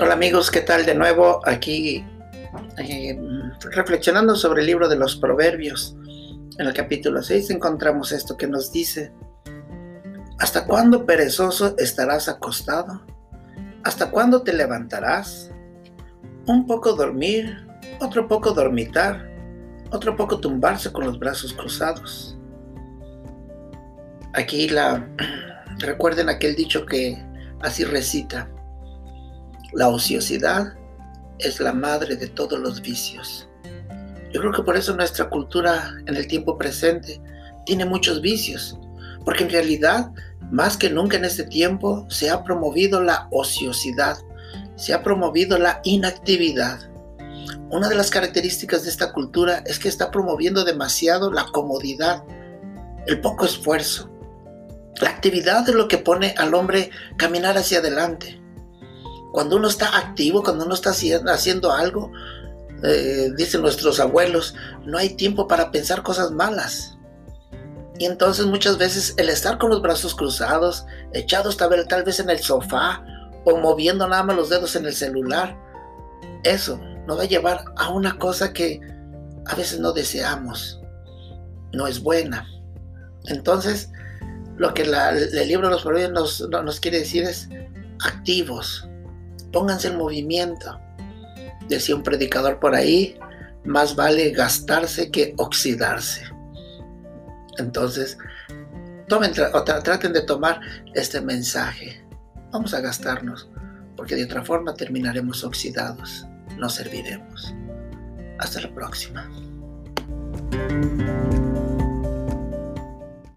Hola amigos, ¿qué tal de nuevo? Aquí eh, reflexionando sobre el libro de los Proverbios. En el capítulo 6 encontramos esto que nos dice, ¿hasta cuándo perezoso estarás acostado? ¿Hasta cuándo te levantarás? Un poco dormir, otro poco dormitar, otro poco tumbarse con los brazos cruzados. Aquí la recuerden aquel dicho que así recita, la ociosidad es la madre de todos los vicios. Yo creo que por eso nuestra cultura en el tiempo presente tiene muchos vicios, porque en realidad, más que nunca en este tiempo, se ha promovido la ociosidad, se ha promovido la inactividad. Una de las características de esta cultura es que está promoviendo demasiado la comodidad, el poco esfuerzo. La actividad es lo que pone al hombre caminar hacia adelante. Cuando uno está activo, cuando uno está haciendo algo, eh, dicen nuestros abuelos, no hay tiempo para pensar cosas malas. Y entonces muchas veces el estar con los brazos cruzados, echados tal vez, en el sofá o moviendo nada más los dedos en el celular, eso nos va a llevar a una cosa que a veces no deseamos, no es buena. Entonces, lo que el libro de los proverbios nos, nos quiere decir es activos, pónganse en movimiento. Decía un predicador por ahí, más vale gastarse que oxidarse. Entonces, traten de tomar este mensaje. Vamos a gastarnos, porque de otra forma terminaremos oxidados, no serviremos. Hasta la próxima.